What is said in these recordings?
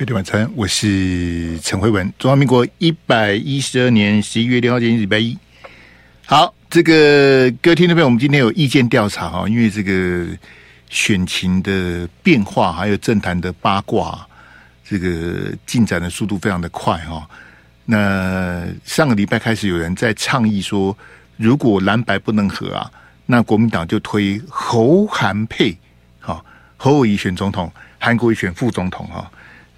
费德晚餐，我是陈慧文。中华民国一百一十二年十一月六号，今天礼拜一。好，这个各位听众朋友，我们今天有意见调查哈，因为这个选情的变化，还有政坛的八卦，这个进展的速度非常的快哈。那上个礼拜开始，有人在倡议说，如果蓝白不能合啊，那国民党就推侯韩配，哈，侯友宜选总统，韩国瑜选副总统哈。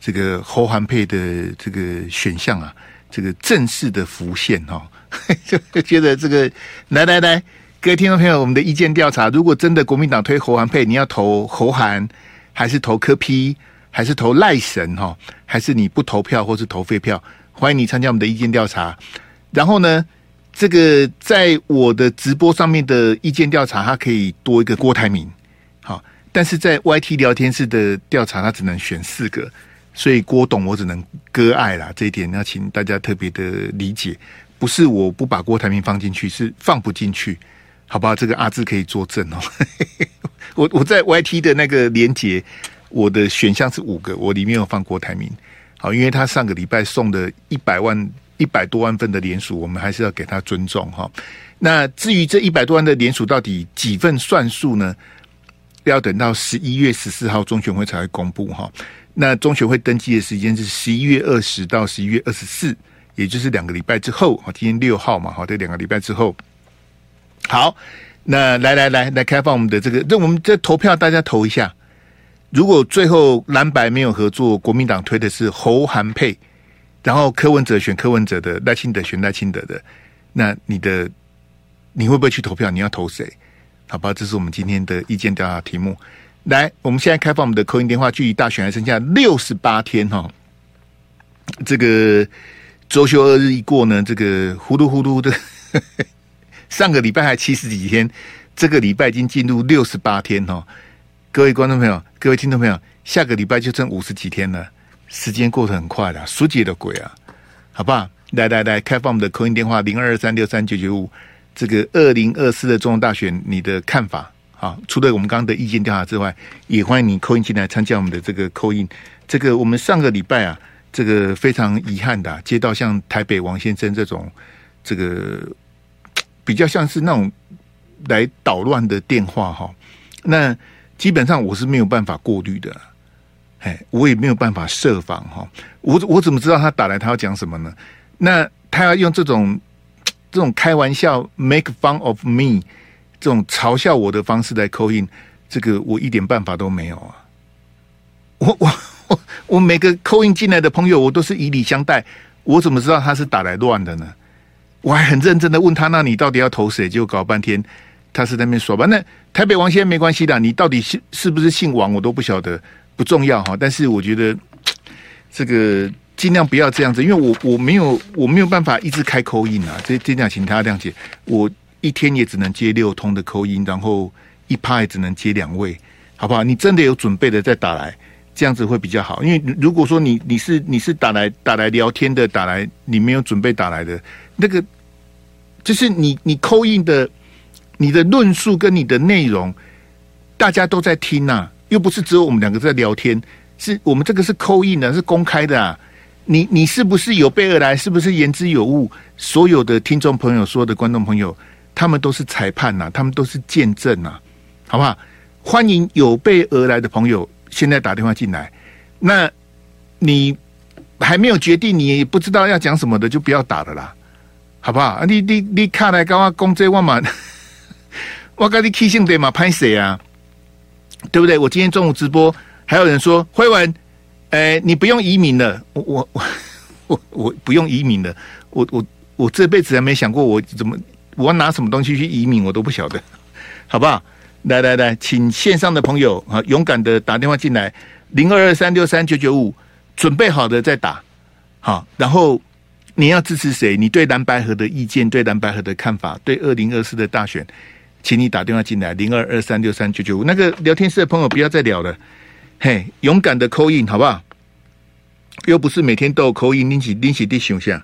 这个侯韩配的这个选项啊，这个正式的浮现哈，就觉得这个来来来，各位听众朋友，我们的意见调查，如果真的国民党推侯韩配，你要投侯韩，还是投柯 P，还是投赖神哈，还是你不投票或是投废票？欢迎你参加我们的意见调查。然后呢，这个在我的直播上面的意见调查，它可以多一个郭台铭，好，但是在 YT 聊天室的调查，它只能选四个。所以郭董我只能割爱啦，这一点要请大家特别的理解，不是我不把郭台铭放进去，是放不进去，好不好？这个阿志可以作证哦。我我在 YT 的那个连接，我的选项是五个，我里面有放郭台铭，好，因为他上个礼拜送的一百万一百多万份的连署，我们还是要给他尊重哈。那至于这一百多万的连署到底几份算数呢？要等到十一月十四号中选会才会公布哈。那中学会登记的时间是十一月二十到十一月二十四，也就是两个礼拜之后。好，今天六号嘛，好，这两个礼拜之后。好，那来来来来开放我们的这个，那我们这投票大家投一下。如果最后蓝白没有合作，国民党推的是侯韩佩，然后柯文哲选柯文哲的，赖清德选赖清德的，那你的你会不会去投票？你要投谁？好吧，这是我们今天的意见调查题目。来，我们现在开放我们的口音电话，距离大选还剩下六十八天哈。这个周休二日一过呢，这个呼噜呼噜的，上个礼拜还七十几天，这个礼拜已经进入六十八天哈。各位观众朋友，各位听众朋友，下个礼拜就剩五十几天了，时间过得很快的，数几的鬼啊，好不好？来来来，开放我们的口音电话零二二三六三九九五，这个二零二四的总统大选，你的看法？啊，除了我们刚刚的意见调查之外，也欢迎你 call in 进来参加我们的这个 call in。这个我们上个礼拜啊，这个非常遗憾的、接到像台北王先生这种这个比较像是那种来捣乱的电话哈。那基本上我是没有办法过滤的，哎，我也没有办法设防哈。我我怎么知道他打来他要讲什么呢？那他要用这种这种开玩笑 make fun of me。这种嘲笑我的方式来扣印这个我一点办法都没有啊！我我我我每个扣印进来的朋友，我都是以礼相待，我怎么知道他是打来乱的呢？我还很认真的问他，那你到底要投谁？就搞半天，他是在那边说吧。那台北王先生没关系的，你到底是是不是姓王，我都不晓得，不重要哈。但是我觉得这个尽量不要这样子，因为我我没有我没有办法一直开 call in 啊，这这样请他谅解我。一天也只能接六通的 call in，然后一趴也只能接两位，好不好？你真的有准备的再打来，这样子会比较好。因为如果说你你是你是打来打来聊天的，打来你没有准备打来的，那个就是你你扣音的你的论述跟你的内容，大家都在听呐、又不是只有我们两个在聊天，是我们这个是扣音的，是公开的啊。你你是不是有备而来？是不是言之有物？所有的听众朋友，所有的观众朋友。他们都是裁判呐、他们都是见证呐、好不好？欢迎有备而来的朋友，现在打电话进来。那你还没有决定，你也不知道要讲什么的，就不要打了啦，好不好？你你你看来跟我讲这万嘛，我跟你起性对嘛，拍谁啊？对不对？我今天中午直播，还有人说辉文，哎，你不用移民了，我我我我我不用移民了，我我我这辈子还没想过我怎么。我拿什么东西去移民，我都不晓得，好不好？来来来，请线上的朋友啊，勇敢的打电话进来，零二二三六三九九五，准备好的再打，好。然后你要支持谁？你对蓝白河的意见，对蓝白河的看法，对二零二四的大选，请你打电话进来，零二二三六三九九五。那个聊天室的朋友不要再聊了，嘿，勇敢的扣印好不好？又不是每天都有 call in，拎起拎起地熊下。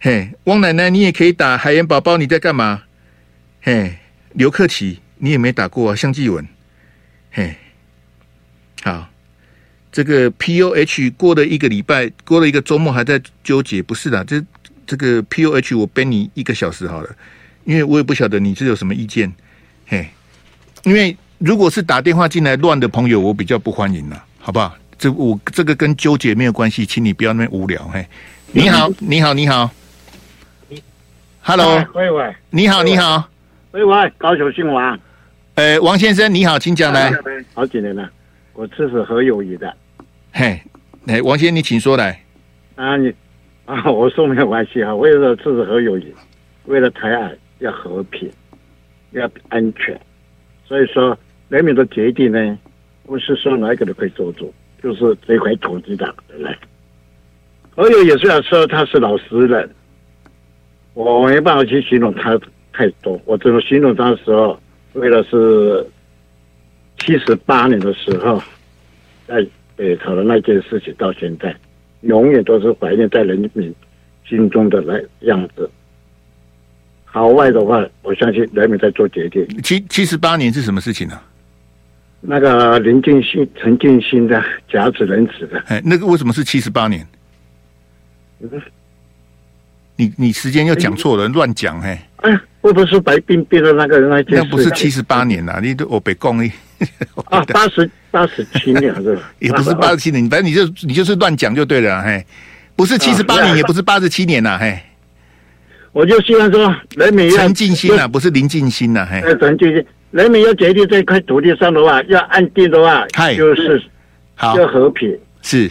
嘿，汪奶奶，你也可以打海盐宝宝，你在干嘛？嘿，刘克奇，你也没打过啊，向继文，嘿，好，这个 P O H 过了一个礼拜，过了一个周末还在纠结，不是的，这这个 P O H 我背你一个小时好了，因为我也不晓得你这有什么意见，嘿，因为如果是打电话进来乱的朋友，我比较不欢迎了，好不好？这我这个跟纠结没有关系，请你不要那么无聊，嘿，你好，你好，你好，，Hello，喂喂，你好，你好，喂喂，高雄姓王，呃，王先生你好，请讲来，好几年了。我支持何友谊的，嘿，哎，王先生，你请说来。啊，你啊，我说没有关系啊。为了支持何友谊，为了台海要和平，要安全，所以说人民的决定呢，不是说哪一个都可以做主，就是这块土地的，人？何友也虽然说他是老实人，我没办法去形容他太多，我只能形容当时候，为了是。七十八年的时候，在北朝的那件事情，到现在永远都是怀念在人民心中的那样子。好外的话，我相信人民在做决定。七七十八年是什么事情呢、啊？那个林建新、陈建新的甲子人子的，哎，那个为什么是七十八年？嗯、你你时间又讲错了，乱讲嘿。哎，会不会是白冰冰的那个人那件事？那不是七十八年呐、啊，你都我北贡哩。啊，八十八十七年是吧？也不是八十七年，反正你就你就是乱讲就对了，嘿，不是七十八年，也不是八十七年呐，嘿。我就希望说，人民要陈进兴呐，不是林进兴呐，嘿。陈进兴，人民要决定这块土地上的话，要安定的话，就是好要和平。是，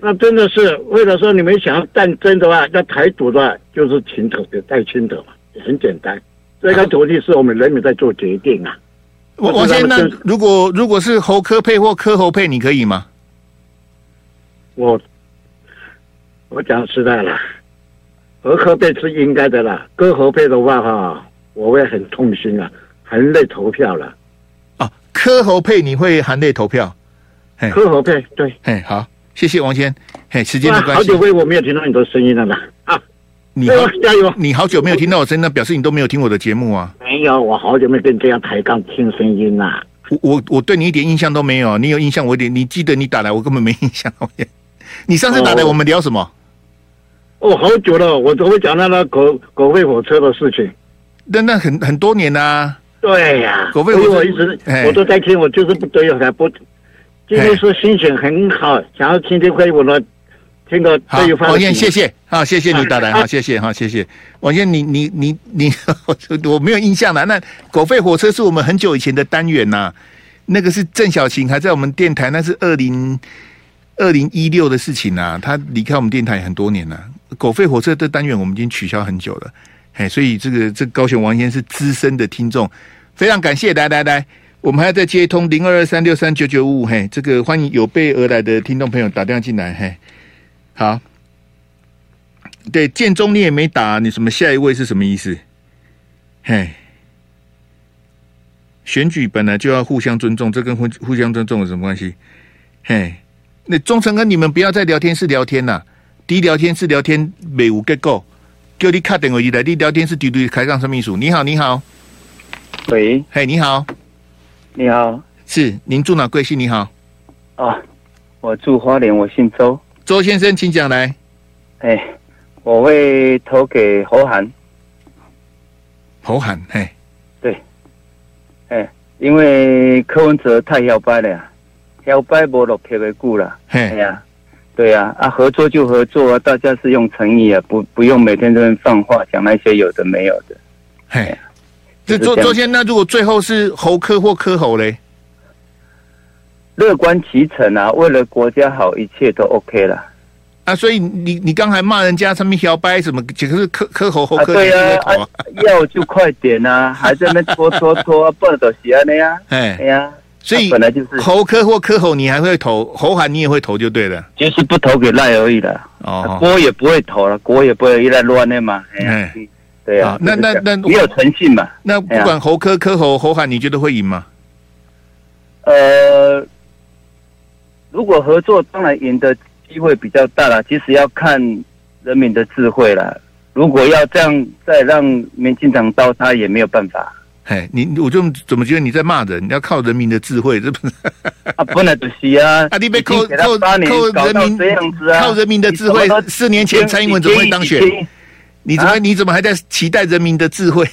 那真的是为了说你们想要战争的话，要台独的话，就是清头的带清头嘛，很简单。这个土地是我们人民在做决定啊。我我先如果如果是侯科配或科侯配，你可以吗？我我讲实在了，侯科配是应该的啦。科侯配的话哈，我会很痛心啊，含泪投票了。啊，科侯配你会含泪投票？科侯配对，嘿，好，谢谢王先。嘿，时间的关系，好久我没有听到你的声音了呢。啊，你好，加油！你好久没有听到我声音，那表示你都没有听我的节目啊。没有，我好久没跟这样抬杠听声音啦。我我我对你一点印象都没有，你有印象我一点，你记得你打来，我根本没印象。你上次打来我们聊什么？哦，好久了，我都会讲那个狗狗吠火车的事情。那那很很多年啦。对呀、啊，狗吠火车我一直我都在听，我就是不对，还不今天说心情很好，想要听听会我的。听个好，王燕，谢谢，好，谢谢你打来，好，谢谢，好，谢谢，王燕，你你你你，我没有印象了。那狗吠火车是我们很久以前的单元呐、啊，那个是郑小琴还在我们电台，那是二零二零一六的事情呐、啊，他离开我们电台很多年了。狗吠火车的单元我们已经取消很久了，哎，所以这个这个、高雄王燕是资深的听众，非常感谢，来来来，我们还要再接通零二二三六三九九五五，嘿，这个欢迎有备而来的听众朋友打电话进来，嘿。好，对，建中你也没打，你什么下一位是什么意思？嘿，选举本来就要互相尊重，这跟互互相尊重有什么关系？嘿，那忠诚跟你们不要再聊天室聊天呐，低聊天室聊天没有结构，叫你卡电话进来，你聊天室绝对开杠上秘书。你好，你好，喂，嘿，你好，你好，是您住哪贵姓？你好，哦，我住花莲，我姓周。周先生，请讲来。哎，我会投给侯涵。侯涵，嘿，对，哎，因为柯文哲太摇摆了呀，摇摆不落特别久了。哎呀，对呀，啊，合作就合作啊，大家是用诚意啊，不不用每天都放话讲那些有的没有的。嘿，这周周先生，那如果最后是侯科或科侯嘞？乐观其成啊！为了国家好，一切都 OK 了啊！所以你你刚才骂人家什么小白什么，这个是磕磕喉喉磕对啊，啊，要就快点啊，还在那拖拖拖，不能都是安的呀！哎呀，所以本来就是喉磕或科猴，你还会投猴喊，你也会投就对了，就是不投给赖而已了。哦，国也不会投了，国也不会一来乱的嘛。哎，对啊，那那那没有诚信嘛？那不管侯科、科侯、侯喊，你觉得会赢吗？呃。如果合作，当然赢的机会比较大了。其实要看人民的智慧了。如果要这样再让民进党刀，他也没有办法。嘿，你我就怎么觉得你在骂人？你要靠人民的智慧，这不是？啊，本来就是啊！啊，你被扣扣扣人民这样子啊？靠人民的智慧，四年前蔡英文怎么会当选？你怎么、啊、你怎么还在期待人民的智慧？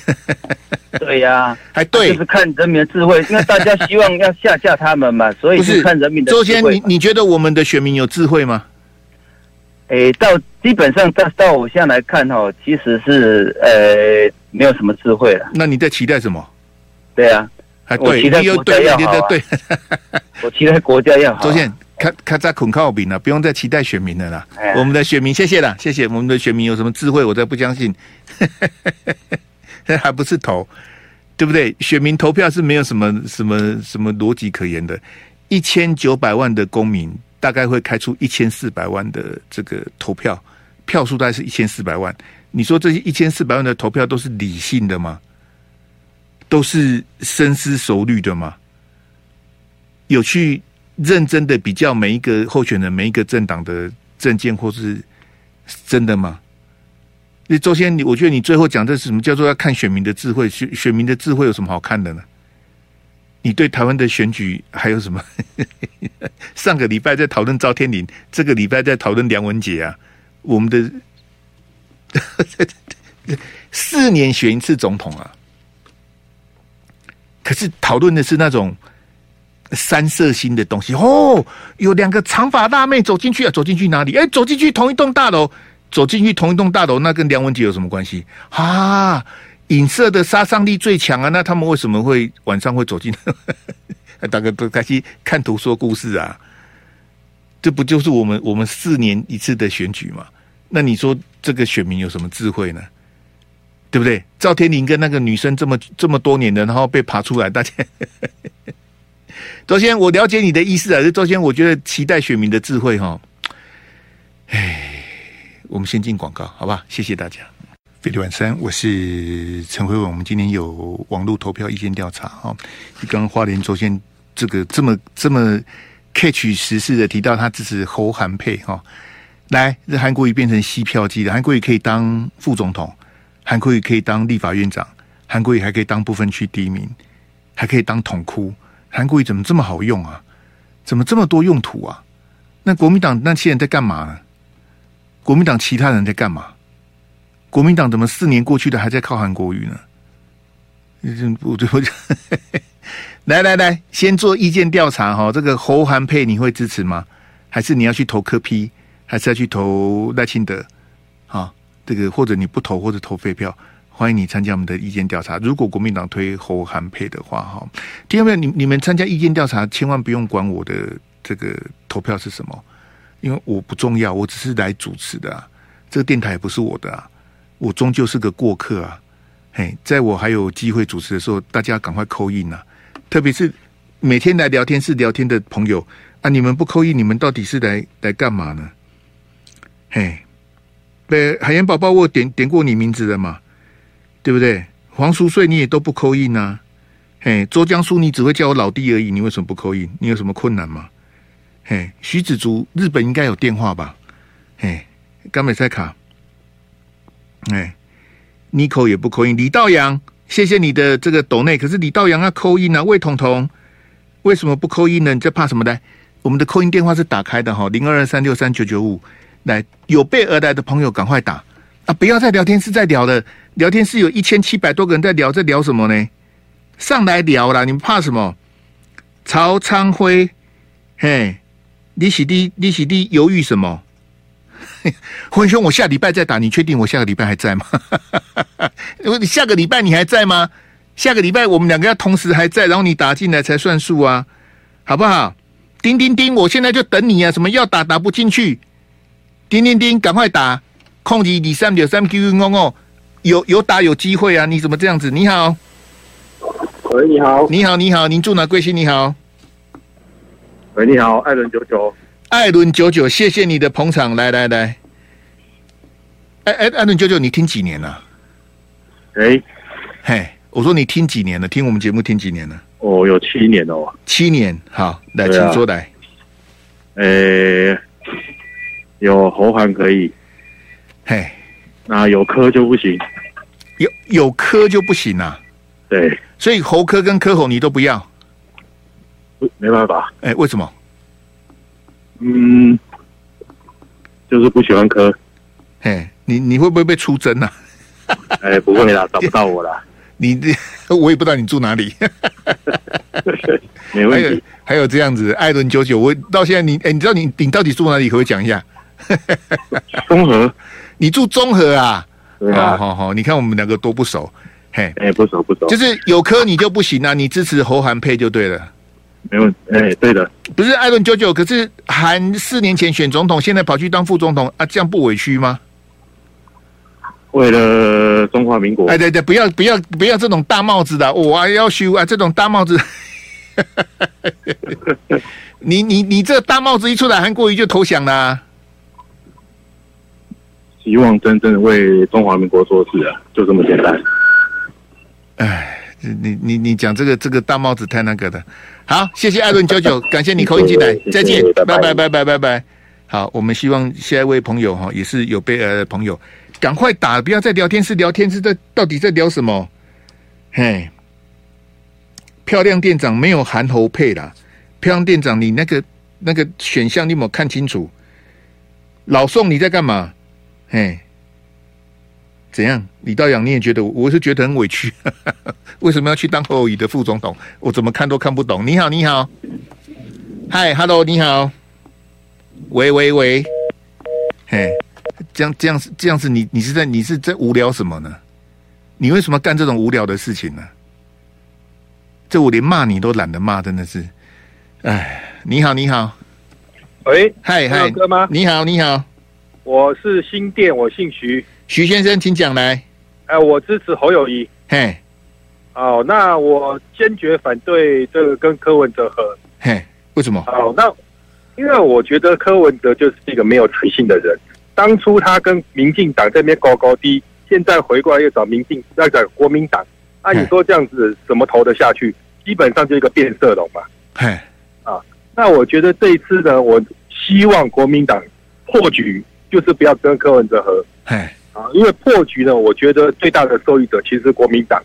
对呀、啊，还对，就是看人民的智慧，因为大家希望要下架他们嘛，所以是看人民的智慧。周先，你你觉得我们的选民有智慧吗？诶，到基本上到到我现在来看哈，其实是呃没有什么智慧了。那你在期待什么？对啊，还对，你又对，你的对。我期待国家要好。周先，看看在捆靠饼了，不用再期待选民了啦。我们的选民，谢谢啦，谢谢我们的选民有什么智慧，我再不相信。还不是投，对不对？选民投票是没有什么什么什么逻辑可言的。一千九百万的公民。大概会开出一千四百万的这个投票，票数大概是一千四百万。你说这些一千四百万的投票都是理性的吗？都是深思熟虑的吗？有去认真的比较每一个候选人、每一个政党的政见，或是真的吗？那周先，你我觉得你最后讲的是什么叫做要看选民的智慧？选选民的智慧有什么好看的呢？你对台湾的选举还有什么？上个礼拜在讨论赵天麟，这个礼拜在讨论梁文杰啊。我们的 四年选一次总统啊，可是讨论的是那种三色心的东西哦。有两个长发大妹走进去啊，走进去哪里？哎，走进去同一栋大楼，走进去同一栋大楼，那跟梁文杰有什么关系啊？影射的杀伤力最强啊！那他们为什么会晚上会走进？大家都开始看图说故事啊！这不就是我们我们四年一次的选举吗？那你说这个选民有什么智慧呢？对不对？赵天林跟那个女生这么这么多年的，然后被爬出来，大家周先，我了解你的意思啊！周先，我觉得期待选民的智慧哈。哎，我们先进广告，好吧？谢谢大家。飞利晚餐，我是陈辉文。我们今天有网络投票意见调查哈。你刚刚花莲周先这个这么这么 catch 时事的提到他支持侯韩佩哈。来，这韩国瑜变成吸票机了。韩国瑜可以当副总统，韩国瑜可以当立法院长，韩国瑜还可以当部分区第一名，还可以当统哭。韩国瑜怎么这么好用啊？怎么这么多用途啊？那国民党那些人在干嘛呢？国民党其他人在干嘛？国民党怎么四年过去了还在靠韩国瑜呢？我 我来来来，先做意见调查哈。这个侯韩佩你会支持吗？还是你要去投柯 P？还是要去投赖清德？啊，这个或者你不投或者投废票，欢迎你参加我们的意见调查。如果国民党推侯韩配的话，哈，听到没有？你你们参加意见调查，千万不用管我的这个投票是什么，因为我不重要，我只是来主持的啊。这个电台也不是我的啊。我终究是个过客啊！嘿，在我还有机会主持的时候，大家赶快 call in 啊！特别是每天来聊天室聊天的朋友啊，你们不 call in，你们到底是来来干嘛呢？嘿，对，海盐宝宝，我点点过你名字了嘛？对不对？黄淑穗你也都不 call in 啊？嘿，周江苏你只会叫我老弟而已，你为什么不扣印你有什么困难吗？嘿，徐子竹，日本应该有电话吧？嘿，冈美塞卡。哎，妮可也不扣印。李道阳，谢谢你的这个抖内。可是李道阳要扣印啊？魏彤彤为什么不扣印呢？你在怕什么呢？我们的扣印电话是打开的哈，零二二三六三九九五。来，有备而来的朋友赶快打啊！不要再聊天室在聊了，聊天室有一千七百多个人在聊，在聊什么呢？上来聊啦，你们怕什么？曹昌辉，嘿，你喜弟，你喜弟，犹豫什么？辉兄，我下礼拜再打，你确定我下个礼拜还在吗？你 下个礼拜你还在吗？下个礼拜我们两个要同时还在，然后你打进来才算数啊，好不好？叮叮叮，我现在就等你啊！什么要打打不进去？叮叮叮，赶快打！控制二三六三 Q Q 哦哦，有有打有机会啊！你怎么这样子？你好，喂，你好，你好，你好，您住哪？贵姓？你好，喂，你好，艾伦九九。艾伦九九，谢谢你的捧场，来来来，哎哎，艾伦九九，你听几年了？哎，嘿，我说你听几年了？听我们节目听几年了？哦，有七年哦。七年，好，来，啊、请说来。哎，有喉咙可以，嘿，那有科就不行，有有科就不行啊？对，所以喉科跟柯侯你都不要，没办法。哎，为什么？嗯，就是不喜欢科。哎，你你会不会被出征呢？哎，不会啦，找不到我啦。你这我也不知道你住哪里。没问题。还有还有这样子，艾伦九九，我到现在你哎，你知道你你到底住哪里？可不可以讲一下？中和，你住中和啊？对啊。好好，你看我们两个多不熟。嘿，哎，不熟不熟。就是有科你就不行啊，你支持侯韩配就对了。没问题，哎，对的。不是艾伦九九，可是韩四年前选总统，现在跑去当副总统啊，这样不委屈吗？为了中华民国，哎，对对，不要不要不要这种大帽子的，我啊要修啊，这种大帽子。你你你这大帽子一出来，韩国瑜就投降了啊。希望真正为中华民国做事啊，就这么简单。哎，你你你讲这个这个大帽子太那个的。好，谢谢艾伦九九，感谢你扣音进来，再见，拜拜拜拜拜拜。好，我们希望下一位朋友哈，也是有备而来的朋友。赶快打，不要再聊天室聊天室，在到底在聊什么？嘿，漂亮店长没有韩侯配啦。漂亮店长，你那个那个选项你有没有看清楚？老宋你在干嘛？嘿，怎样？李道阳你也觉得？我是觉得很委屈，为什么要去当侯友宜的副总统？我怎么看都看不懂。你好，你好，嗨，Hello，你好，喂喂喂，嘿。这样这样子这样子，你你是在你是在无聊什么呢？你为什么干这种无聊的事情呢？这我连骂你都懒得骂，真的是。哎，你好，你好，喂，嗨嗨，哥吗？你好，你好，我是新店，我姓徐，徐先生，请讲来。哎，我支持侯友谊。嘿，哦，那我坚决反对这个跟柯文哲合。嘿，为什么？哦，那因为我觉得柯文哲就是一个没有诚信的人。当初他跟民进党这边高高低，现在回过来又找民进，要找国民党，啊，你说这样子怎么投得下去？基本上就一个变色龙嘛。嘿，啊，那我觉得这一次呢，我希望国民党破局，就是不要跟柯文哲合。嘿，啊，因为破局呢，我觉得最大的受益者其实是国民党。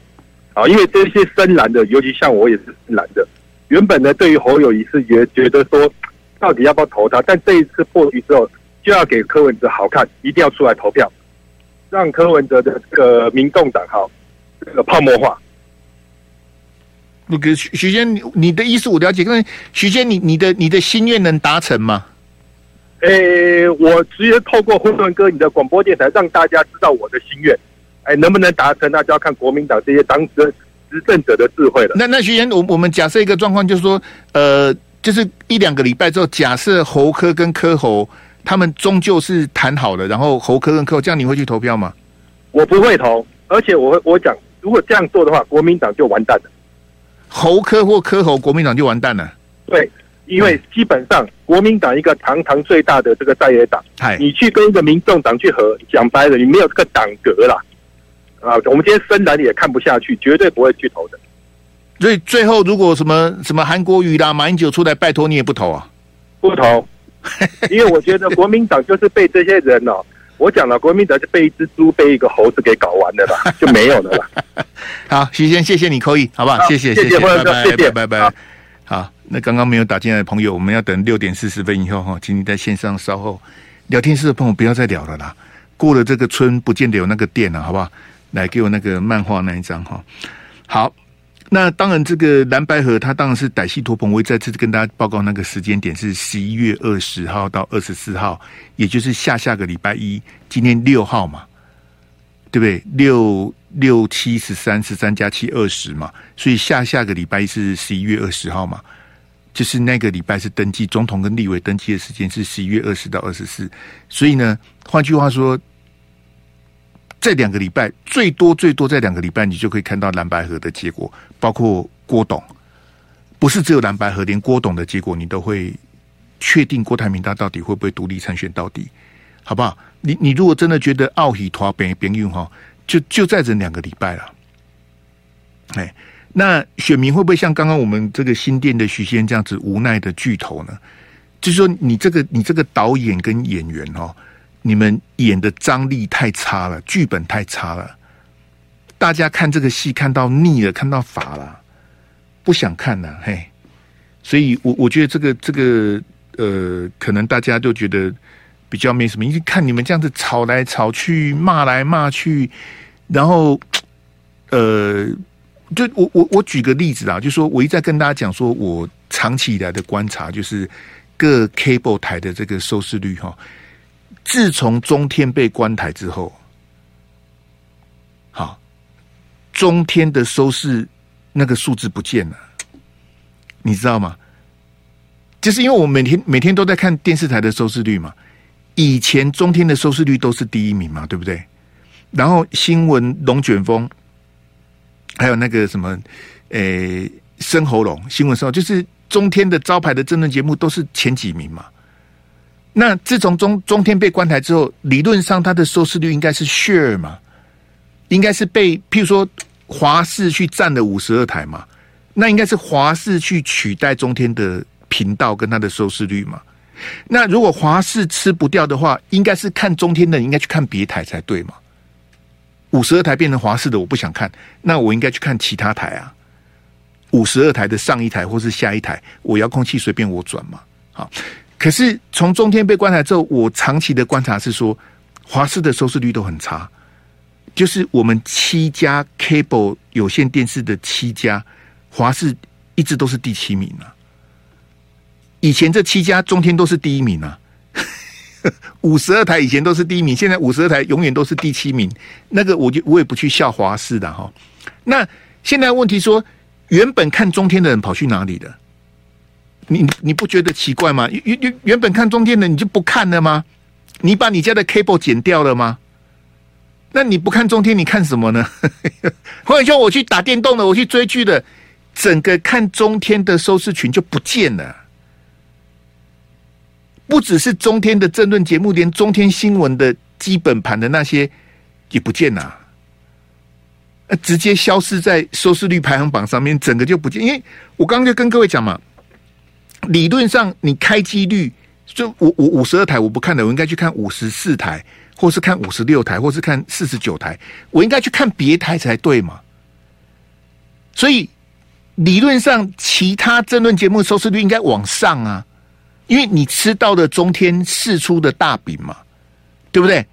啊，因为这些深蓝的，尤其像我也是深蓝的，原本呢对于侯友谊是觉觉得说，到底要不要投他？但这一次破局之后。就要给柯文哲好看，一定要出来投票，让柯文哲的这个民众党好这个泡沫化。那个徐徐先，你的意思我了解，但是徐先，你你的你的心愿能达成吗？诶、欸，我直接透过混沌哥你的广播电台，让大家知道我的心愿。哎、欸，能不能达成，那就要看国民党这些当时执政者的智慧了。那那徐先，我我们假设一个状况，就是说，呃，就是一两个礼拜之后，假设侯科跟柯侯。他们终究是谈好了，然后侯科跟柯，这样你会去投票吗？我不会投，而且我我讲，如果这样做的话，国民党就完蛋了。侯科或柯侯，国民党就完蛋了。对，因为基本上国民党一个堂堂最大的这个在野党，你去跟一个民众党去合，讲白了，你没有这个党格啦。啊，我们今天深蓝也看不下去，绝对不会去投的。所以最后，如果什么什么韩国瑜啦、马英九出来，拜托你也不投啊？不投。因为我觉得国民党就是被这些人哦，我讲了，国民党就被一只猪、被一个猴子给搞完了吧，就没有了啦。好，徐先，谢谢你扣一，好不好？谢谢，谢谢，拜拜，谢谢，拜拜。好，那刚刚没有打进来的朋友，我们要等六点四十分以后哈，请你在线上稍后。聊天室的朋友不要再聊了啦，过了这个村不见得有那个店了，好不好？来给我那个漫画那一张哈。好。那当然，这个蓝白合它当然是歹戏托棚。我再次跟大家报告，那个时间点是十一月二十号到二十四号，也就是下下个礼拜一。今天六号嘛，对不对？六六七十三，十三加七二十嘛，所以下下个礼拜一是十一月二十号嘛，就是那个礼拜是登记总统跟立委登记的时间是十一月二十到二十四。所以呢，换句话说。这两个礼拜，最多最多在两个礼拜，你就可以看到蓝白合的结果，包括郭董，不是只有蓝白合，连郭董的结果，你都会确定郭台铭他到底会不会独立参选到底，好不好？你你如果真的觉得奥喜托边边用哈，就就在这两个礼拜了。哎，那选民会不会像刚刚我们这个新店的徐先这样子无奈的巨头呢？就是说，你这个你这个导演跟演员哦。你们演的张力太差了，剧本太差了，大家看这个戏看到腻了，看到乏了，不想看了，嘿。所以我我觉得这个这个呃，可能大家都觉得比较没什么，因为看你们这样子吵来吵去，骂来骂去，然后呃，就我我我举个例子啊，就说我一再跟大家讲说，我长期以来的观察就是各 cable 台的这个收视率哈，自从中天被关台之后。好中天的收视那个数字不见了，你知道吗？就是因为我每天每天都在看电视台的收视率嘛。以前中天的收视率都是第一名嘛，对不对？然后新闻龙卷风，还有那个什么，诶，生喉咙新闻时候，就是中天的招牌的政论节目都是前几名嘛。那自从中中天被关台之后，理论上它的收视率应该是 share 嘛。应该是被，譬如说华视去占了五十二台嘛，那应该是华视去取代中天的频道跟它的收视率嘛。那如果华视吃不掉的话，应该是看中天的，应该去看别台才对嘛。五十二台变成华视的，我不想看，那我应该去看其他台啊。五十二台的上一台或是下一台，我遥控器随便我转嘛。好，可是从中天被关台之后，我长期的观察是说，华视的收视率都很差。就是我们七家 cable 有线电视的七家，华视一直都是第七名啊。以前这七家中天都是第一名啊，五十二台以前都是第一名，现在五十二台永远都是第七名。那个我就我也不去笑华视的哈。那现在问题说，原本看中天的人跑去哪里了？你你不觉得奇怪吗？原原原本看中天的你就不看了吗？你把你家的 cable 剪掉了吗？那你不看中天，你看什么呢？或者说我去打电动的，我去追剧的，整个看中天的收视群就不见了。不只是中天的政论节目，连中天新闻的基本盘的那些也不见了，直接消失在收视率排行榜上面，整个就不见。因为我刚刚就跟各位讲嘛，理论上你开机率就我我五十二台我不看的，我应该去看五十四台。或是看五十六台，或是看四十九台，我应该去看别台才对嘛？所以理论上，其他政论节目收视率应该往上啊，因为你吃到的中天释出的大饼嘛，对不对？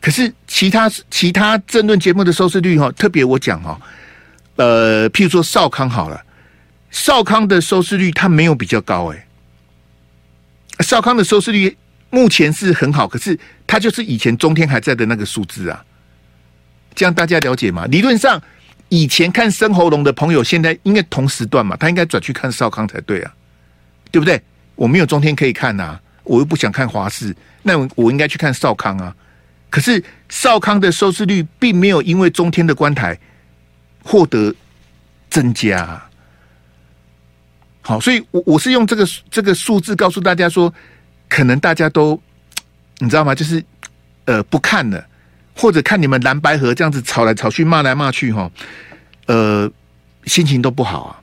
可是其他其他政论节目的收视率哈，特别我讲哈，呃，譬如说少康好了，少康的收视率它没有比较高哎，少康的收视率。目前是很好，可是它就是以前中天还在的那个数字啊，这样大家了解吗？理论上，以前看生喉咙的朋友，现在应该同时段嘛，他应该转去看少康才对啊，对不对？我没有中天可以看呐，我又不想看华视，那我我应该去看少康啊。可是少康的收视率并没有因为中天的关台获得增加，好，所以我我是用这个这个数字告诉大家说。可能大家都你知道吗？就是呃不看了，或者看你们蓝白河这样子吵来吵去、骂来骂去哈，呃心情都不好啊。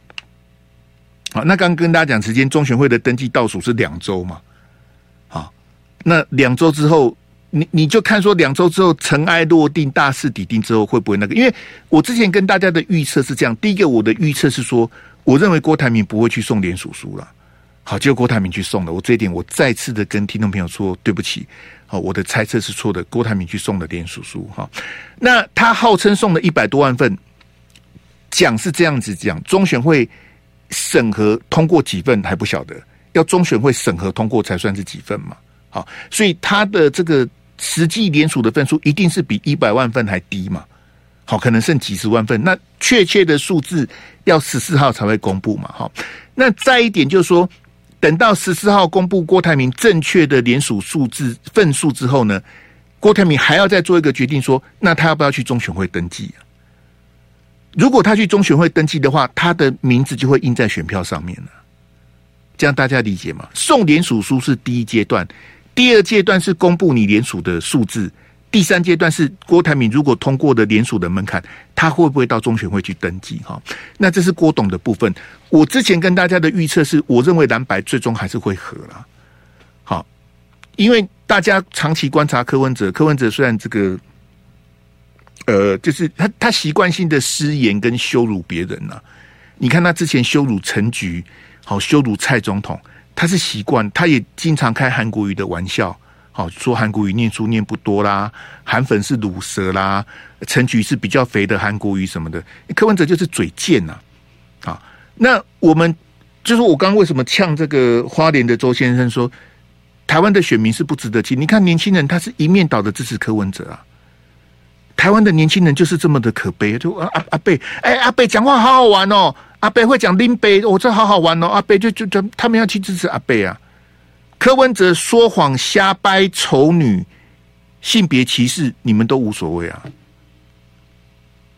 好，那刚跟大家讲时间，中选会的登记倒数是两周嘛。好，那两周之后，你你就看说两周之后尘埃落定、大势已定之后会不会那个？因为我之前跟大家的预测是这样，第一个我的预测是说，我认为郭台铭不会去送联署书了。好，结果郭台铭去送了，我这一点我再次的跟听众朋友说对不起。好，我的猜测是错的，郭台铭去送了连署书。哈，那他号称送了一百多万份，讲是这样子讲，中选会审核通过几份还不晓得，要中选会审核通过才算是几份嘛。好，所以他的这个实际连署的份数一定是比一百万份还低嘛。好，可能剩几十万份，那确切的数字要十四号才会公布嘛。好，那再一点就是说。等到十四号公布郭台铭正确的连署数字份数之后呢，郭台铭还要再做一个决定说，那他要不要去中选会登记啊？如果他去中选会登记的话，他的名字就会印在选票上面了。这样大家理解吗？送联署书是第一阶段，第二阶段是公布你联署的数字。第三阶段是郭台铭如果通过的联署的门槛，他会不会到中选会去登记？哈，那这是郭董的部分。我之前跟大家的预测是，我认为蓝白最终还是会合了。好，因为大家长期观察柯文哲，柯文哲虽然这个呃，就是他他习惯性的失言跟羞辱别人呐、啊。你看他之前羞辱陈菊，好羞辱蔡总统，他是习惯，他也经常开韩国瑜的玩笑，好说韩国瑜念书念不多啦，韩粉是卤蛇啦，陈菊是比较肥的韩国瑜什么的。柯文哲就是嘴贱呐，啊，那我们就是我刚刚为什么呛这个花莲的周先生说，台湾的选民是不值得听？你看年轻人他是一面倒的支持柯文哲啊。台湾的年轻人就是这么的可悲，就阿阿阿贝，哎、阿贝讲话好好玩哦，阿贝会讲林北，我、哦、这好好玩哦，阿贝就就就他们要去支持阿贝啊。柯文哲说谎瞎掰丑女性别歧视，你们都无所谓啊。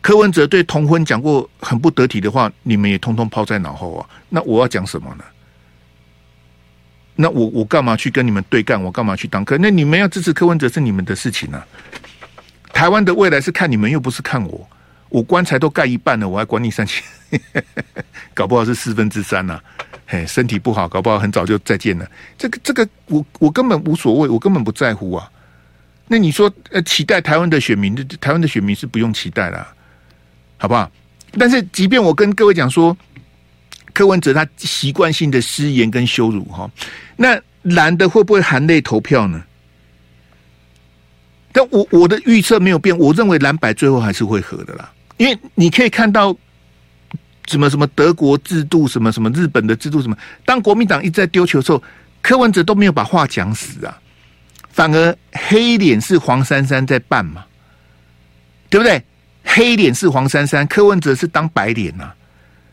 柯文哲对同婚讲过很不得体的话，你们也通通抛在脑后啊。那我要讲什么呢？那我我干嘛去跟你们对干？我干嘛去当柯？那你们要支持柯文哲是你们的事情啊。台湾的未来是看你们，又不是看我。我棺材都盖一半了，我还管你三千？搞不好是四分之三呐、嘿，身体不好，搞不好很早就再见了。这个这个，我我根本无所谓，我根本不在乎啊。那你说，呃，期待台湾的选民，台湾的选民是不用期待啦，好不好？但是，即便我跟各位讲说，柯文哲他习惯性的失言跟羞辱哈，那蓝的会不会含泪投票呢？但我我的预测没有变，我认为蓝白最后还是会合的啦。因为你可以看到什么什么德国制度，什么什么日本的制度，什么当国民党一直在丢球的时候，柯文哲都没有把话讲死啊，反而黑脸是黄珊珊在扮嘛，对不对？黑脸是黄珊珊，柯文哲是当白脸呐、啊。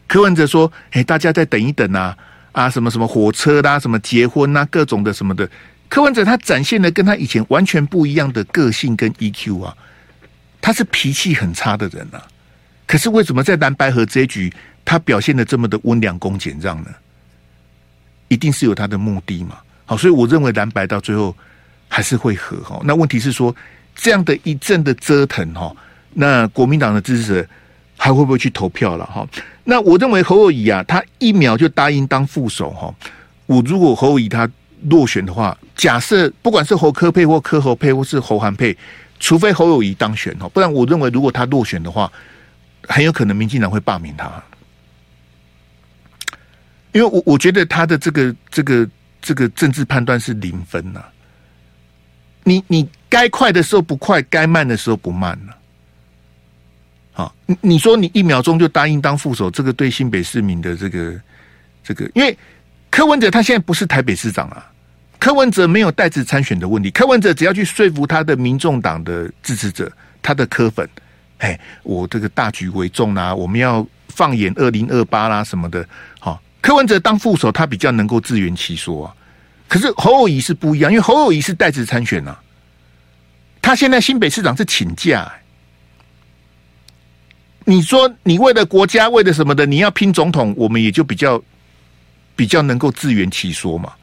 柯文哲说：“哎，大家再等一等啊，啊，什么什么火车啦，什么结婚呐，各种的什么的。”柯文哲他展现了跟他以前完全不一样的个性跟 EQ 啊，他是脾气很差的人啊，可是为什么在蓝白合这一局他表现的这么的温良恭俭让呢？一定是有他的目的嘛。好，所以我认为蓝白到最后还是会合哈。那问题是说这样的一阵的折腾哈，那国民党的支持者还会不会去投票了哈？那我认为侯友宜啊，他一秒就答应当副手哈。我如果侯友宜他。落选的话，假设不管是侯科配或柯侯配，或是侯韩配，除非侯友宜当选哦，不然我认为如果他落选的话，很有可能民进党会罢免他，因为我我觉得他的这个这个这个政治判断是零分呐、你你该快的时候不快，该慢的时候不慢呢、啊。好，你你说你一秒钟就答应当副手，这个对新北市民的这个这个，因为柯文哲他现在不是台北市长啊。柯文哲没有代职参选的问题，柯文哲只要去说服他的民众党的支持者，他的柯粉，哎，我这个大局为重啦，我们要放眼二零二八啦什么的，好，柯文哲当副手，他比较能够自圆其说啊。可是侯友谊是不一样，因为侯友谊是代职参选啊，他现在新北市长是请假，你说你为了国家，为了什么的，你要拼总统，我们也就比较比较能够自圆其说嘛。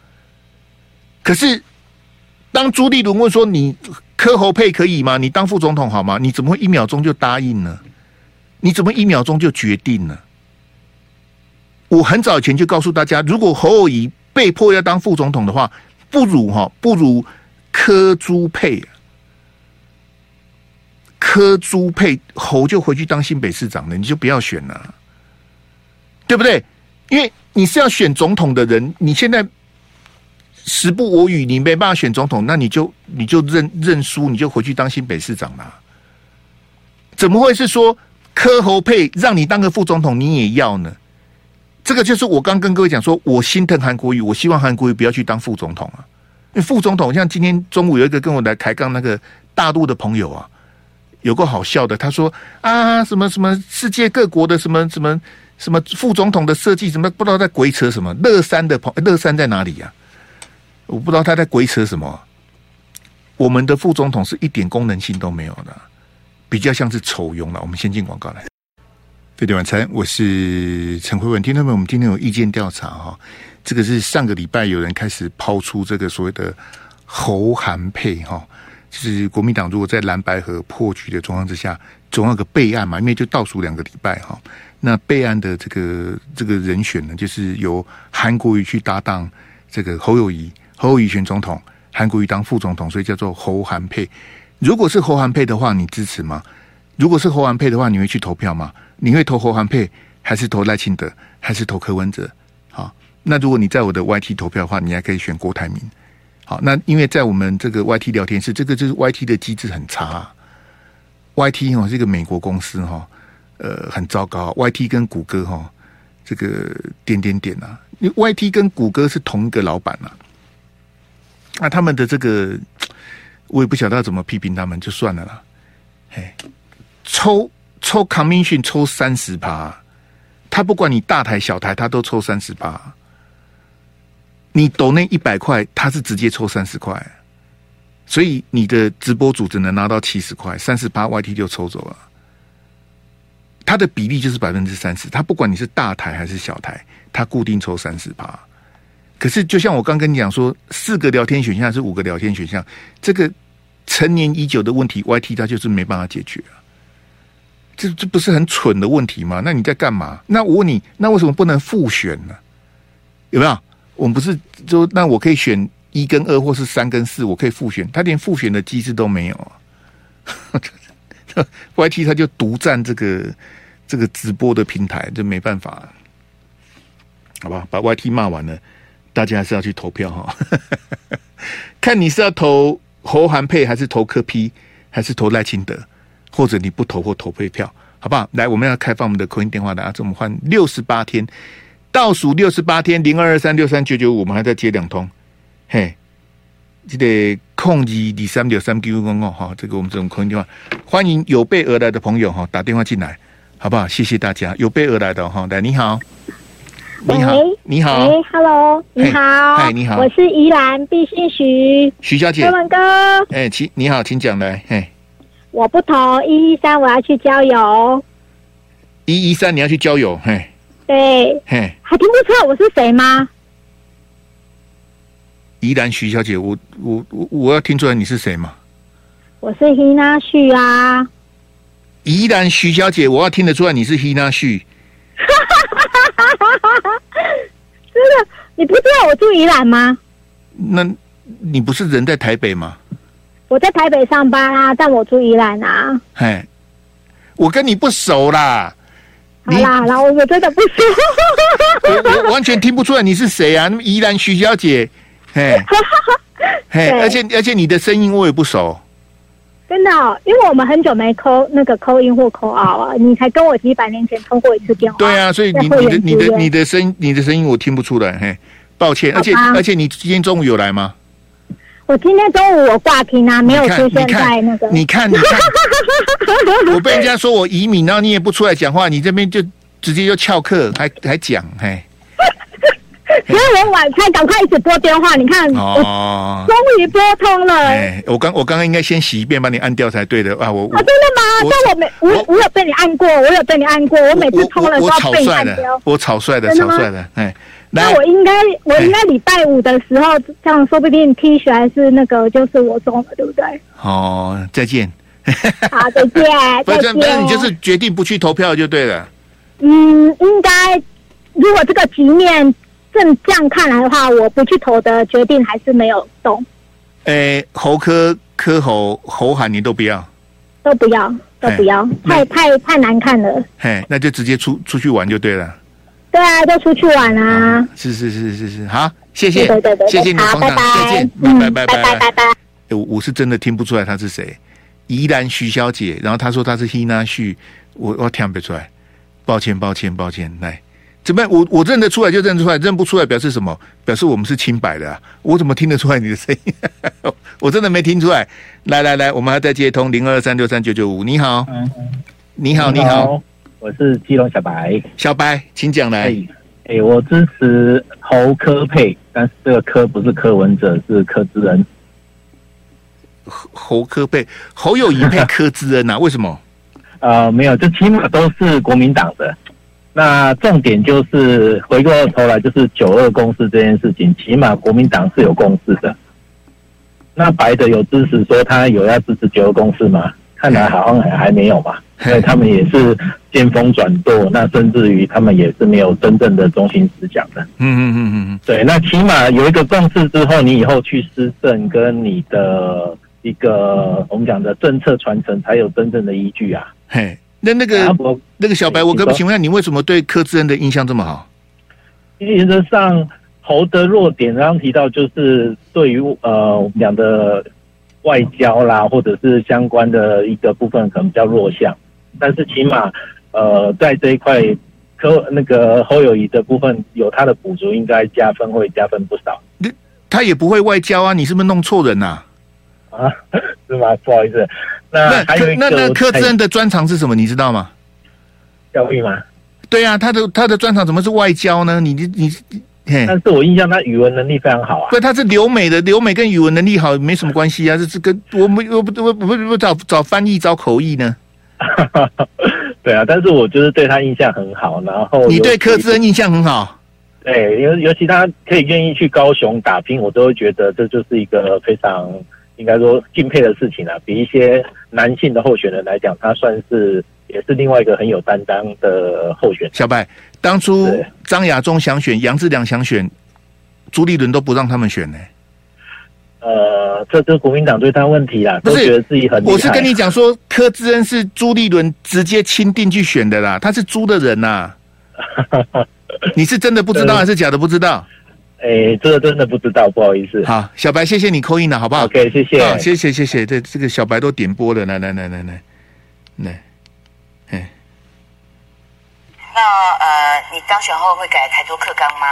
可是，当朱立伦问说：“你柯侯配可以吗？你当副总统好吗？”你怎么会一秒钟就答应呢？你怎么一秒钟就决定呢？我很早以前就告诉大家，如果侯友宜被迫要当副总统的话，不如哈，不如柯朱配，柯朱配侯就回去当新北市长了，你就不要选了，对不对？因为你是要选总统的人，你现在。时不我与，你没办法选总统，那你就你就认认输，你就回去当新北市长啦。怎么会是说柯侯佩让你当个副总统，你也要呢？这个就是我刚跟各位讲说，我心疼韩国瑜，我希望韩国瑜不要去当副总统啊。因为副总统像今天中午有一个跟我来抬杠那个大陆的朋友啊，有个好笑的，他说啊什么什么世界各国的什么什么什么副总统的设计，什么不知道在鬼扯什么。乐山的朋乐山在哪里呀、我不知道他在鬼扯什么。我们的副总统是一点功能性都没有的，比较像是丑庸了。我们先进广告来。飞碟晚餐，我是陈慧文。听众们，我们今天有意见调查哈，这个是上个礼拜有人开始抛出这个所谓的侯韩配哈，就是国民党如果在蓝白河破局的状况之下，总要有个备案嘛，因为就倒数两个礼拜哈。那备案的这个这个人选呢，就是由韩国瑜去搭档这个侯友谊。侯友谊选总统，韩国瑜当副总统，所以叫做侯韩配。如果是侯韩配的话，你支持吗？如果是侯韩配的话，你会去投票吗？你会投侯韩配，还是投赖清德，还是投柯文哲？好，那如果你在我的 YT 投票的话，你还可以选郭台铭。好，那因为在我们这个 YT 聊天室，这个就是 YT 的机制很差。YT 哈是一个美国公司哈，呃，很糟糕。YT 跟谷歌哈，这个点点点呐，因为 YT 跟谷歌是同一个老板呐。那他们的这个，我也不晓得要怎么批评他们，就算了啦。嘿，抽抽 commission 抽三十趴，他不管你大台小台，他都抽三十趴。你抖那一百块，他是直接抽三十块，所以你的直播主只能拿到七十块，三十八 YT 就抽走了。他的比例就是百分之三十，他不管你是大台还是小台，他固定抽三十八。可是就像我刚跟你讲说，四个聊天选项是五个聊天选项，这个陈年已久的问题，YT 它就是没办法解决啊。这这不是很蠢的问题吗？那你在干嘛？那我问你，那为什么不能复选呢？有没有？我们不是说，那我可以选一跟二，或是三跟四，我可以复选。他连复选的机制都没有啊 YT 他就独占这个这个直播的平台，就没办法，好吧？把 YT 骂完了，大家还是要去投票哈。看你是要投侯韩配，还是投柯 P，还是投赖清德，或者你不投或投废票，好不好？来，我们要开放我们的口音电话的啊，这我们换六十八天。倒数六十八天，零二二三六三九九五，我们还在接两通。嘿，记得控制二三六三九公共哈，这个我们这种空电话，欢迎有备而来的朋友哈，打电话进来，好不好？谢谢大家，有备而来的哈，来你好，你好，你好，哎，Hello，你好，嗨，你好，我是宜兰毕姓徐。徐小姐，柯文哥，哎，请你好，请讲来，嘿，我不同一一三，我要去郊游，一一三你要去郊游，嘿。对，嘿，还听不出来我是谁吗？宜兰徐小姐，我我我我要听出来你是谁吗？我是希娜旭啊。宜兰徐小姐，我要听得出来你是希娜旭。真的，你不知道我住宜兰吗？那你不是人在台北吗？我在台北上班啊，但我住宜兰啊。嘿，我跟你不熟啦。好啦好啦，我真的不熟，我我完全听不出来你是谁啊？那么宜兰徐小姐，嘿，嘿，而且而且你的声音我也不熟，真的，哦，因为我们很久没 call 那个 call in 或 call out 啊，你才跟我几百年前通过一次电话，对啊，所以你你的你的你的声你的声音我听不出来，嘿，抱歉，而且而且你今天中午有来吗？我今天中午我挂听啊，没有出现在那个。你看，你看，我被人家说我移民，然后你也不出来讲话，你这边就直接就翘课，还还讲，嘿。所以我晚餐赶快一直拨电话，你看，哦，终于拨通了。哎，我刚我刚刚应该先洗一遍，把你按掉才对的啊！我啊，真的吗？但我没，我我有被你按过，我有被你按过，我每次通了都要被你按掉。我草率的，草率的，哎。那我应该，我应该礼拜五的时候，这样说不定 T 恤还是那个，就是我中了，对不对？哦，再见。好，再见。不是，不是，你就是决定不去投票就对了。嗯，应该，如果这个局面正这样看来的话，我不去投的决定还是没有动。诶，侯科、科侯侯韩，你都不要，都不要，都不要，太太太难看了。嘿，那就直接出出去玩就对了。对啊，都出去玩啊！哦、是是是是是，好，谢谢，对对对，谢谢你，好，拜拜，再见，嗯、拜拜拜拜拜拜。我我是真的听不出来他是谁，宜兰徐小姐，然后她说她是希娜旭，我我听不出来，抱歉抱歉抱歉，来，怎么我我认得出来就认出来，认不出来表示什么？表示我们是清白的啊！我怎么听得出来你的声音？我真的没听出来。来来来，我们还在接通零二三六三九九五，你好，嗯、你好你好。我是基隆小白，小白，请讲来。哎、我支持侯科佩，但是这个科不是柯文哲，是柯之恩。侯科佩，侯友宜配柯之恩啊？为什么？呃，没有，就起码都是国民党的。那重点就是回过头来，就是九二共识这件事情，起码国民党是有共识的。那白的有支持说他有要支持九二共识吗？看来好像还还没有吧。所以他们也是见风转舵，那甚至于他们也是没有真正的中心思想的。嗯嗯嗯嗯，对，那起码有一个共识之后，你以后去施政跟你的一个我们讲的政策传承才有真正的依据啊。嘿，那那个、啊、那个小白，我可不请问一下，你为什么对柯志恩的印象这么好？原则上，侯的弱点刚刚提到，就是对于呃我们讲的外交啦，或者是相关的一个部分可能比较弱项，但是起码呃在这一块柯那个侯友谊的部分有他的补足，应该加分会加分不少。那他也不会外交啊？你是不是弄错人呐、啊？啊，是吗？不好意思，那还有一个那那柯志恩的专长是什么？你知道吗？教育吗？对啊，他的他的专长怎么是外交呢？你你你，但是我印象他语文能力非常好啊。对，他是留美的，留美跟语文能力好没什么关系啊，这是跟我们我不我不不不找找翻译找口译呢。对啊，但是我就是对他印象很好，然后你对柯志恩印象很好。对，尤尤其他可以愿意去高雄打拼，我都会觉得这就是一个非常应该说敬佩的事情啊。比一些男性的候选人来讲，他算是。也是另外一个很有担当的候选人。小白，当初张亚中想选，杨志良想选，朱立伦都不让他们选呢、欸。呃，这这国民党对他问题啦，都觉得自己很。我是跟你讲说，柯志恩是朱立伦直接钦定去选的啦，他是猪的人呐。你是真的不知道还是假的不知道？哎、欸，这个真的不知道，不好意思。好，小白，谢谢你 call in 了，好不好？OK，谢谢，谢谢，谢谢。这这个小白都点播了，来来来来来来。那呃，你当选后会改台独课纲吗？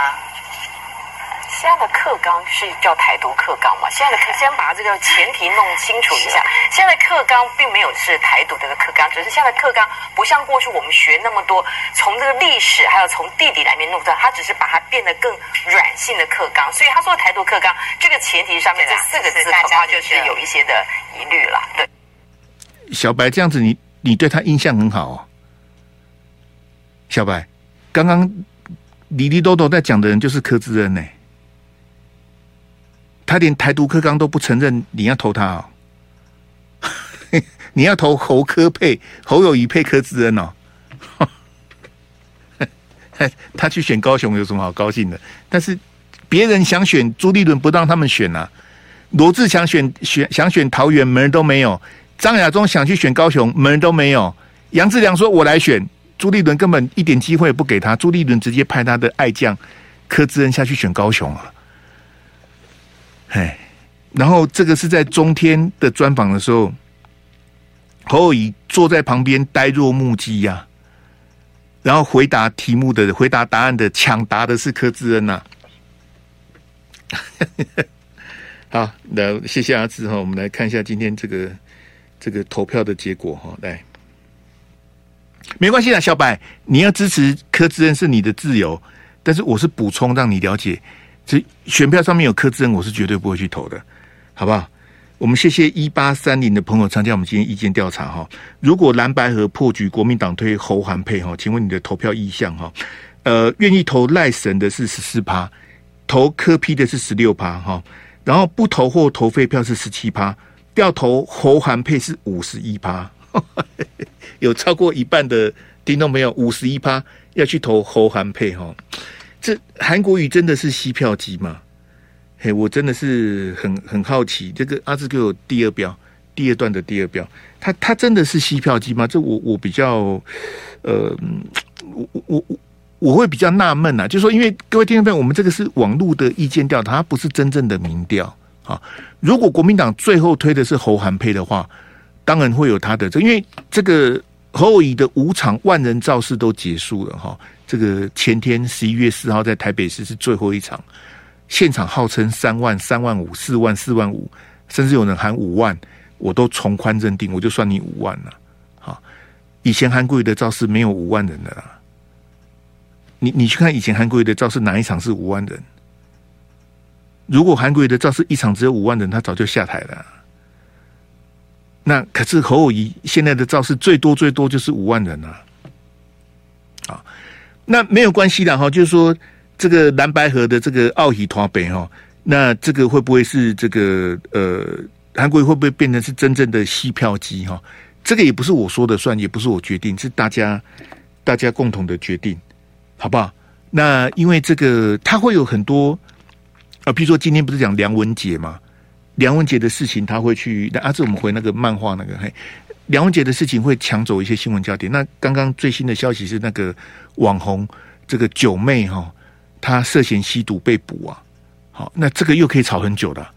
现在的课纲是叫台独课纲嘛？现在的课先把这个前提弄清楚一下。现在的课纲并没有是台独的课纲，只是现在的课纲不像过去我们学那么多，从这个历史还有从地理来面弄的，它只是把它变得更软性的课纲。所以他说台独课纲这个前提上面这四个字大家就是有一些的疑虑了。对，小白这样子你，你你对他印象很好哦。小白，刚刚里里多多在讲的人就是柯志恩呢，他连台独课纲都不承认，你要投他哦？你要投侯科配侯友宜配柯志恩哦？他去选高雄有什么好高兴的？但是别人想选朱立伦不让他们选啊，罗志祥选选想选桃园门人都没有，张亚中想去选高雄门人都没有，杨志良说我来选。朱立伦根本一点机会也不给他，朱立伦直接派他的爱将柯志恩下去选高雄啊！哎，然后这个是在中天的专访的时候，侯友宜坐在旁边呆若木鸡呀、然后回答题目的回答答案的抢答的是柯志恩呐、啊。好，那谢谢阿志哈，我们来看一下今天这个这个投票的结果哈，来。没关系啦，小白，你要支持柯志恩是你的自由，但是我是补充让你了解，这选票上面有柯志恩，我是绝对不会去投的，好不好？我们谢谢一八三零的朋友参加我们今天意见调查哈。如果蓝白河破局，国民党推侯韩配哈，请问你的投票意向哈？呃，愿意投赖神的是十四趴，投柯批的是十六趴哈，然后不投或投废票是十七趴，要投侯韩配是五十一趴。有超过一半的听众朋友，五十一趴要去投侯韩配哈，这韩国瑜真的是吸票机吗？嘿，我真的是很很好奇。这个阿志给我第二标，第二段的第二标，他他真的是吸票机吗？这我我比较呃，我我我我会比较纳闷呐，就是说，因为各位听众朋友，我们这个是网络的意见调查，它不是真正的民调啊。如果国民党最后推的是侯韩配的话。当然会有他的这，因为这个侯友宜的五场万人造势都结束了哈。这个前天十一月四号在台北市是最后一场，现场号称三万、三万五、四万、四万五，甚至有人喊五万，我都从宽认定，我就算你五万了。好，以前韩国瑜的造势没有五万人的啦。你你去看以前韩国瑜的造势哪一场是五万人？如果韩国瑜的造势一场只有五万人，他早就下台了。那可是侯友宜现在的造势最多最多就是五万人呐，啊，那没有关系的哈，就是说这个蓝白合的这个奥喜团北哈，那这个会不会是这个呃韩国会不会变成是真正的吸票机哈？这个也不是我说的算，也不是我决定，是大家大家共同的决定，好不好？那因为这个他会有很多啊，比如说今天不是讲梁文杰吗？梁文杰的事情，他会去。那啊，这我们回那个漫画那个嘿，了解的事情会抢走一些新闻焦点。那刚刚最新的消息是，那个网红这个九妹哈，她涉嫌吸毒被捕啊。好，那这个又可以吵很久了。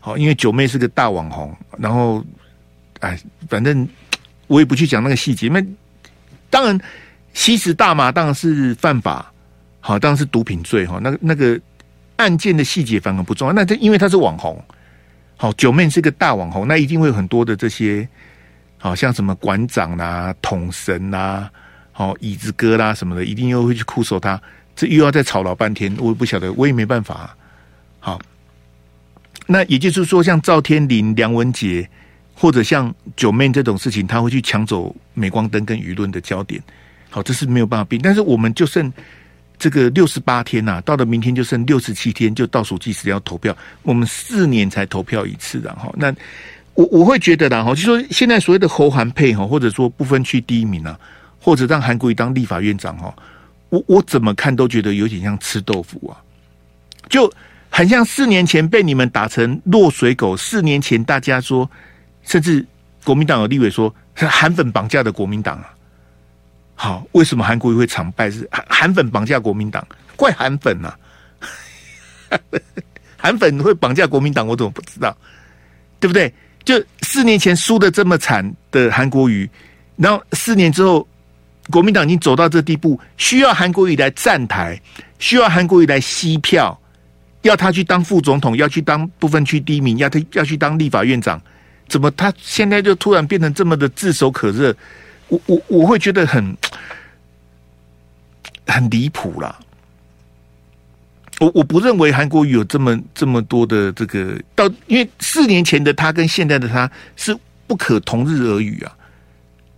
好，因为九妹是个大网红，然后哎，反正我也不去讲那个细节。那当然，吸食大麻当然是犯法，好，当然是毒品罪哈。那个那个。案件的细节反而不重要，那这因为他是网红，好，九妹是个大网红，那一定会有很多的这些，好像什么馆长啦、统神啦、好椅子哥啦什么的，一定又会去哭诉他，这又要再吵老半天，我也不晓得，我也没办法。好，那也就是说，像赵天麟、梁文杰，或者像九妹这种事情，他会去抢走镁光灯跟舆论的焦点，好，这是没有办法变，但是我们就剩。这个六十八天呐、啊，到了明天就剩六十七天，就倒数计时要投票。我们四年才投票一次的哈。那我我会觉得啦哈，就说现在所谓的侯韩配哈，或者说不分区第一名啊，或者让韩国瑜当立法院长哈，我我怎么看都觉得有点像吃豆腐啊，就很像四年前被你们打成落水狗。四年前大家说，甚至国民党有立委说是韩粉绑架的国民党啊。好，为什么韩国瑜会惨败？是韩粉绑架国民党，怪韩粉呐、啊？韩粉会绑架国民党，我怎么不知道？对不对？就四年前输的这么惨的韩国瑜，然后四年之后，国民党已经走到这地步，需要韩国瑜来站台，需要韩国瑜来吸票，要他去当副总统，要去当部分区第一名，要他要去当立法院长，怎么他现在就突然变成这么的炙手可热？我我我会觉得很很离谱啦！我我不认为韩国瑜有这么这么多的这个到，因为四年前的他跟现在的他是不可同日而语啊。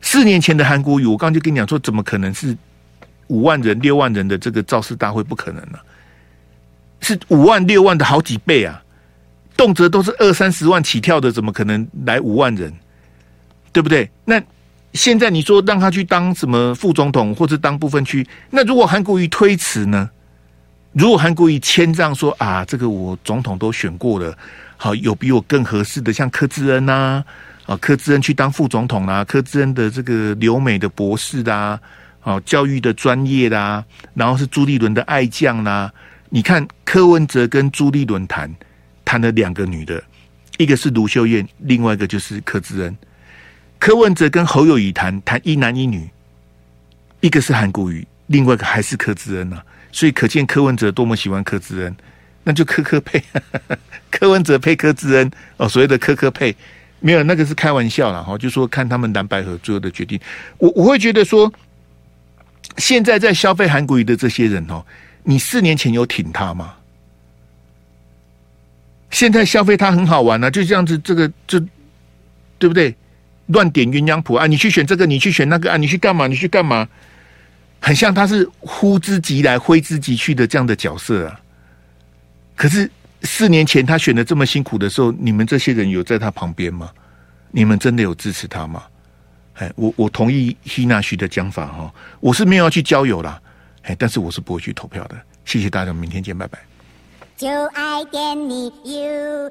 四年前的韩国瑜，我刚就跟你讲说，怎么可能是五万人、六万人的这个造势大会？不可能呢、啊，是五万、六万的好几倍啊！动辄都是二三十万起跳的，怎么可能来五万人？对不对？那。现在你说让他去当什么副总统，或者当部分区？那如果韩国瑜推辞呢？如果韩国瑜谦让说啊，这个我总统都选过了，好，有比我更合适的，像柯志恩呐，啊，柯志恩去当副总统啦，柯志恩的这个留美的博士啦，啊，教育的专业啦，然后是朱立伦的爱将啦。你看柯文哲跟朱立伦谈谈了两个女的，一个是卢秀燕，另外一个就是柯志恩。柯文哲跟侯友宜谈谈一男一女，一个是韩国瑜，另外一个还是柯志恩呐、啊，所以可见柯文哲多么喜欢柯志恩，那就柯柯配，柯文哲配柯志恩哦，所谓的柯柯配，没有那个是开玩笑啦。哈，就说看他们蓝白合最后的决定，我我会觉得说，现在在消费韩国瑜的这些人哦，你四年前有挺他吗？现在消费他很好玩啊，就这样子，这个就对不对？乱点鸳鸯谱啊！你去选这个，你去选那个啊！你去干嘛？你去干嘛？很像他是呼之即来挥之即去的这样的角色啊！可是四年前他选的这么辛苦的时候，你们这些人有在他旁边吗？你们真的有支持他吗？哎，我我同意希娜许的讲法哈，我是没有要去交友啦，哎，但是我是不会去投票的。谢谢大家，明天见，拜拜。就爱点你 U。